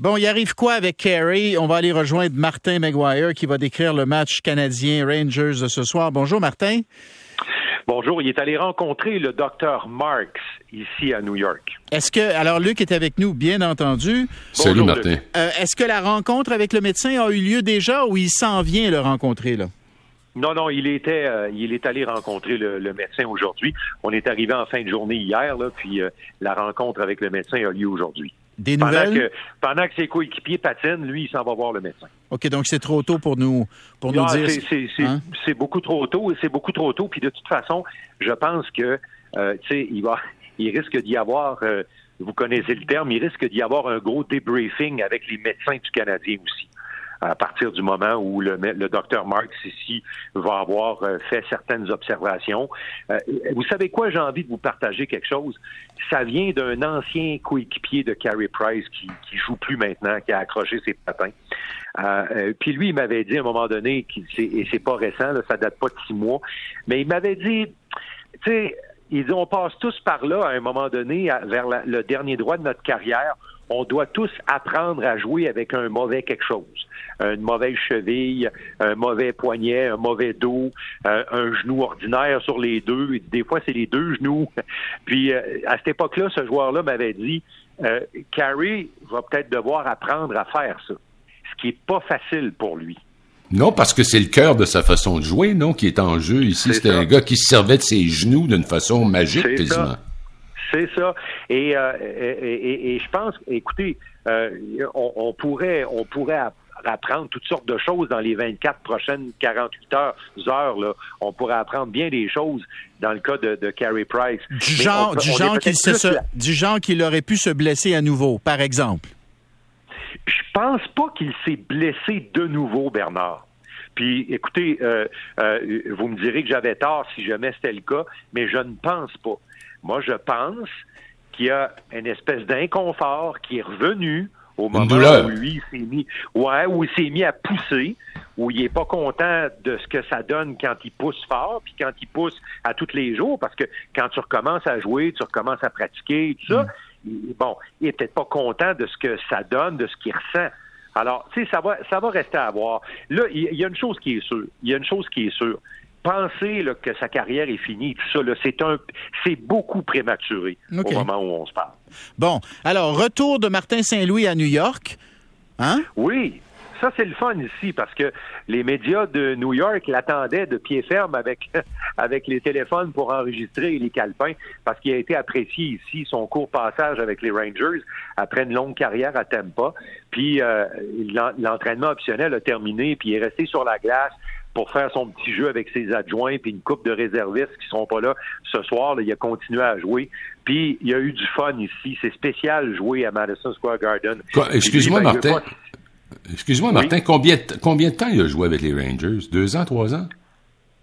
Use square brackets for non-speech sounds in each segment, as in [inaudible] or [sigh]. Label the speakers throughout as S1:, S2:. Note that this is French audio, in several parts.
S1: Bon, il arrive quoi avec Carey? On va aller rejoindre Martin Maguire qui va décrire le match canadien Rangers de ce soir. Bonjour, Martin.
S2: Bonjour, il est allé rencontrer le docteur Marks ici à New York.
S1: Est-ce que, alors Luc est avec nous, bien entendu.
S3: Salut Martin.
S1: Euh, est-ce que la rencontre avec le médecin a eu lieu déjà ou il s'en vient le rencontrer là?
S2: Non, non, il était, euh, il est allé rencontrer le, médecin aujourd'hui. On est arrivé en fin de journée hier, là, puis euh, la rencontre avec le médecin a lieu aujourd'hui.
S1: Des nouvelles?
S2: Pendant que, pendant que ses coéquipiers patinent, lui, il s'en va voir le médecin.
S1: OK, donc c'est trop tôt pour nous, pour nous dire.
S2: Hein? C'est beaucoup trop tôt, c'est beaucoup trop tôt. Puis de toute façon, je pense que, euh, tu sais, il va, [laughs] il risque d'y avoir, vous connaissez le terme, il risque d'y avoir un gros débriefing avec les médecins du Canadien aussi à partir du moment où le, le docteur Marx ici va avoir euh, fait certaines observations. Euh, vous savez quoi, j'ai envie de vous partager quelque chose. Ça vient d'un ancien coéquipier de Carey Price qui, qui joue plus maintenant, qui a accroché ses patins. Euh, puis lui, il m'avait dit à un moment donné, et c'est pas récent, là, ça date pas de six mois, mais il m'avait dit, tu sais, ils on passe tous par là à un moment donné, vers le dernier droit de notre carrière on doit tous apprendre à jouer avec un mauvais quelque chose. Une mauvaise cheville, un mauvais poignet, un mauvais dos, euh, un genou ordinaire sur les deux. Des fois, c'est les deux genoux. [laughs] Puis, euh, à cette époque-là, ce joueur-là m'avait dit, euh, Carey va peut-être devoir apprendre à faire ça, ce qui est pas facile pour lui.
S3: Non, parce que c'est le cœur de sa façon de jouer, non, qui est en jeu ici. C'est un gars qui se servait de ses genoux d'une façon magique, quasiment.
S2: C'est ça. Et, euh, et, et, je pense, écoutez, euh, on, pourrait, on pourrait apprendre toutes sortes de choses dans les 24 prochaines 48 heures. heures là. On pourrait apprendre bien des choses dans le cas de, de Carey Price.
S1: Du genre, du, genre qu'il du genre qu'il aurait pu se blesser à nouveau, par exemple.
S2: Je pense pas qu'il s'est blessé de nouveau, Bernard. Puis, écoutez, euh, vous me direz que j'avais tort si jamais c'était le cas, mais je ne pense pas. Moi, je pense qu'il y a une espèce d'inconfort qui est revenu au moment où lui s'est mis, ouais, où il s'est mis à pousser, où il est pas content de ce que ça donne quand il pousse fort, puis quand il pousse à tous les jours, parce que quand tu recommences à jouer, tu recommences à pratiquer, tout ça, mm. bon, il est peut-être pas content de ce que ça donne, de ce qu'il ressent. Alors, tu sais, ça va, ça va rester à voir. Là, il y a une chose qui est sûre. Il y a une chose qui est sûre penser que sa carrière est finie, tout ça, c'est un, c'est beaucoup prématuré au moment où on se parle.
S1: Bon, alors retour de Martin Saint-Louis à New York, hein?
S2: Oui. Ça, c'est le fun ici parce que les médias de New York l'attendaient de pied ferme avec, [laughs] avec les téléphones pour enregistrer les calepins parce qu'il a été apprécié ici son court passage avec les Rangers après une longue carrière à Tampa. Puis euh, l'entraînement optionnel a terminé puis il est resté sur la glace pour faire son petit jeu avec ses adjoints, puis une coupe de réservistes qui seront pas là ce soir. il a continué à jouer. Puis il y a eu du fun ici. C'est spécial jouer à Madison Square Garden.
S3: Excuse-moi, ben, Martin. Excuse-moi, Martin, combien, combien de temps il a joué avec les Rangers? Deux ans, trois ans?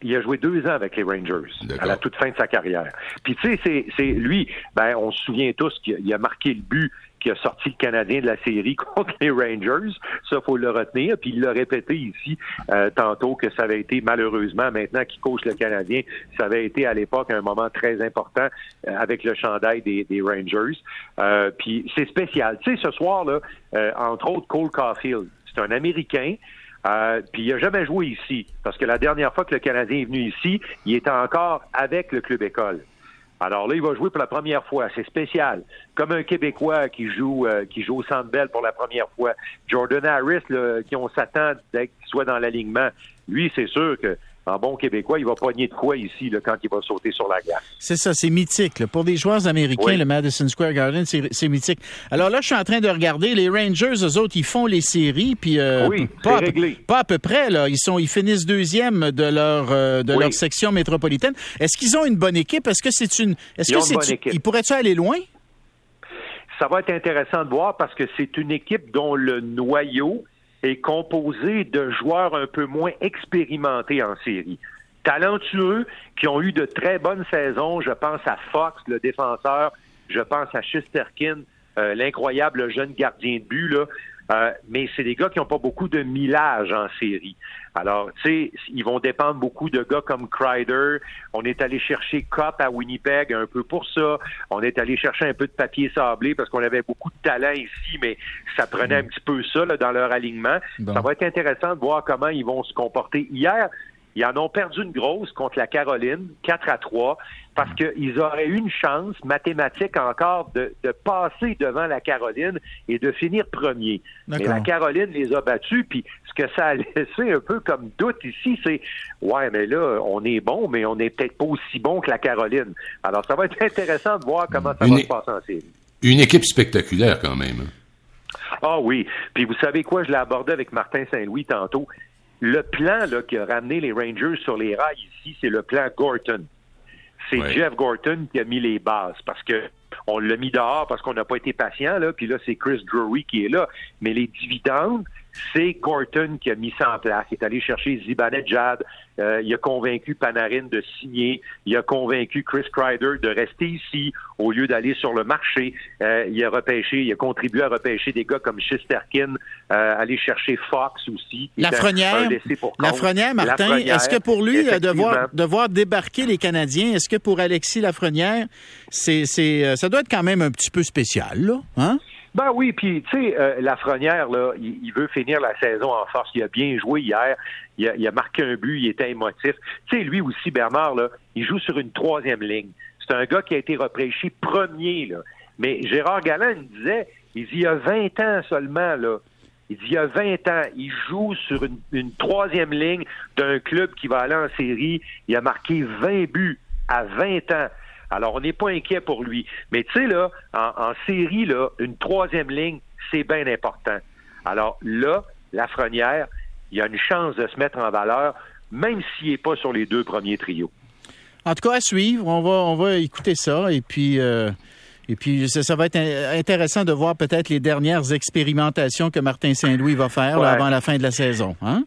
S2: Il a joué deux ans avec les Rangers à la toute fin de sa carrière. Puis tu sais, c'est lui, ben on se souvient tous qu'il a marqué le but qui a sorti le Canadien de la série [laughs] contre les Rangers. Ça, faut le retenir. Puis il l'a répété ici euh, tantôt que ça avait été malheureusement, maintenant qu'il coach le Canadien, ça avait été à l'époque un moment très important euh, avec le chandail des, Rangers. Euh, puis c'est spécial. Tu sais, ce soir-là, entre autres, Cole Caulfield, c'est un Américain. Puis il n'a jamais joué ici, parce que la dernière fois que le Canadien est venu ici, il était encore avec le club école. Alors là, il va jouer pour la première fois. C'est spécial. Comme un Québécois qui joue euh, qui joue au Centre Bell pour la première fois. Jordan Harris, qui on s'attend qu'il soit dans l'alignement. Lui, c'est sûr que en bon québécois, il va pogner de quoi ici là, quand il va sauter sur la glace.
S1: C'est ça, c'est mythique. Pour des joueurs américains, le Madison Square Garden, c'est mythique. Alors là, je suis en train de regarder les Rangers, eux autres, ils font les séries, puis
S2: euh, oui, pas, réglé.
S1: pas à peu près. Là, ils sont, ils finissent deuxième de leur euh, de leur section métropolitaine. Est-ce qu'ils ont une bonne équipe? Est-ce que c'est une Est-ce que c'est Ils pourraient-tu aller loin?
S2: Ça va être intéressant de voir parce que c'est une équipe dont le noyau est composé de joueurs un peu moins expérimentés en série. Talentueux, qui ont eu de très bonnes saisons. Je pense à Fox, le défenseur. Je pense à Chesterkin, l'incroyable jeune gardien de but, là. Euh, mais c'est des gars qui n'ont pas beaucoup de millage en série. Alors, tu sais, ils vont dépendre beaucoup de gars comme Kreider. On est allé chercher Cop à Winnipeg un peu pour ça. On est allé chercher un peu de papier sablé parce qu'on avait beaucoup de talent ici, mais ça prenait un petit peu ça dans leur alignement. Ça va être intéressant de voir comment ils vont se comporter. Hier, ils en ont perdu une grosse contre la Caroline, 4 à 3, parce qu'ils auraient eu une chance mathématique encore de, passer devant la Caroline et de finir premier. Mais la Caroline les a battus, puis ce que ça a [laughs] laissé un peu comme doute ici, c'est ouais, mais là, on est bon, mais on n'est peut-être pas aussi bon que la Caroline. Alors, ça va être intéressant de voir comment ça va se passer en série.
S3: Une équipe spectaculaire quand même. Hein.
S2: Ah oui. Puis vous savez quoi, je l'ai abordé avec Martin Saint-Louis tantôt. Le plan là, qui a ramené les Rangers sur les rails ici, c'est le plan Gorton. C'est Jeff Gorton qui a mis les bases parce que on l'a mis dehors parce qu'on n'a pas été patient, là, puis là, c'est Chris Drury qui est là. Mais les dividendes, c'est Gorton qui a mis ça en place. Il est allé chercher Zibanejad, euh, il a convaincu Panarin de signer, il a convaincu Chris Kreider de rester ici au lieu d'aller sur le marché. Euh, il a repêché, il a contribué à repêcher des gars comme Shisterkin, euh, aller chercher Fox aussi.
S1: La Frenière, la Frenière, Martin, est-ce que pour lui, devoir, devoir débarquer les Canadiens, est-ce que pour Alexis Lafrenière, c'est, c'est, ça doit être quand même un petit peu spécial, là, hein?
S2: Ben oui, puis tu sais, euh, Lafrenière, là, il, veut finir la saison en force. Il a bien joué hier. Il a, il a marqué un but, il était émotif. Tu sais, lui aussi, Bernard, là, il joue sur une troisième ligne. C'est un gars qui a été repêché premier, là. Mais Gérard Galland il disait, il dit, il y a 20 ans seulement, là. Il dit, il y a 20 ans, il joue sur une, une troisième ligne d'un club qui va aller en série. Il a marqué 20 buts à 20 ans. Alors, on n'est pas inquiet pour lui. Mais tu sais, là, en, série, là, une troisième ligne, c'est bien important. Alors là, Lafrenière, il y a une chance de se mettre en valeur, même s'il n'est pas sur les deux premiers trios.
S1: En tout cas, à suivre, on va, on va écouter ça et puis. Euh, et puis, ça, va être intéressant de voir peut-être les dernières expérimentations que Martin Saint-Louis va faire avant la fin de la saison. Hein?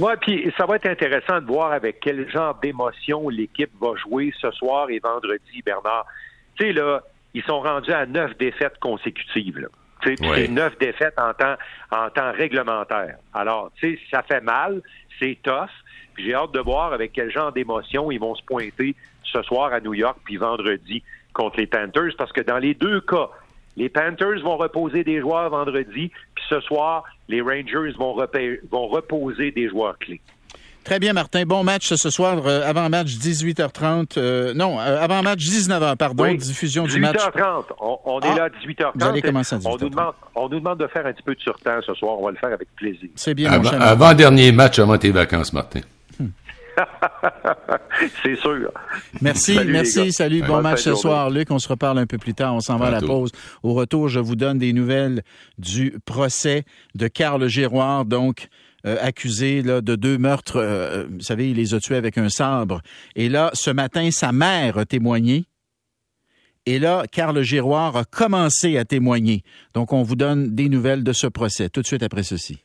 S2: Oui, puis ça va être intéressant de voir avec quel genre d'émotion l'équipe va jouer ce soir et vendredi, Bernard. Tu sais, là, ils sont rendus à neuf défaites consécutives. Là. C'est neuf défaites en temps, en temps réglementaire. Alors, tu sais, ça fait mal, c'est tough. J'ai hâte de voir avec quel genre d'émotion ils vont se pointer ce soir à New York puis vendredi contre les Panthers, parce que dans les deux cas, les Panthers vont reposer des joueurs vendredi, puis ce soir, les Rangers vont, vont reposer des joueurs clés.
S1: Très bien, Martin. Bon match ce soir, euh, avant-match 18h30. Euh, non, euh, avant-match 19h, pardon, diffusion du match.
S2: 18h30. On, est là à 18h30.
S1: Vous allez commencer à 18h30.
S2: On nous, demande, on nous demande de faire un petit peu de surtemps ce soir. On va le faire avec plaisir.
S1: C'est bien,
S3: avant, Avant-dernier match avant tes vacances, Martin. [laughs]
S2: C'est sûr.
S1: Merci, merci, salut, bon match ce soir, Luc. On se reparle un peu plus tard. On s'en va à la pause. Au retour, je vous donne des nouvelles du procès de Carl Giroir, donc euh, accusé là, de deux meurtres. Euh, vous savez, il les a tués avec un sabre. Et là, ce matin, sa mère a témoigné. Et là, Carl Giroir a commencé à témoigner. Donc, on vous donne des nouvelles de ce procès tout de suite après ceci.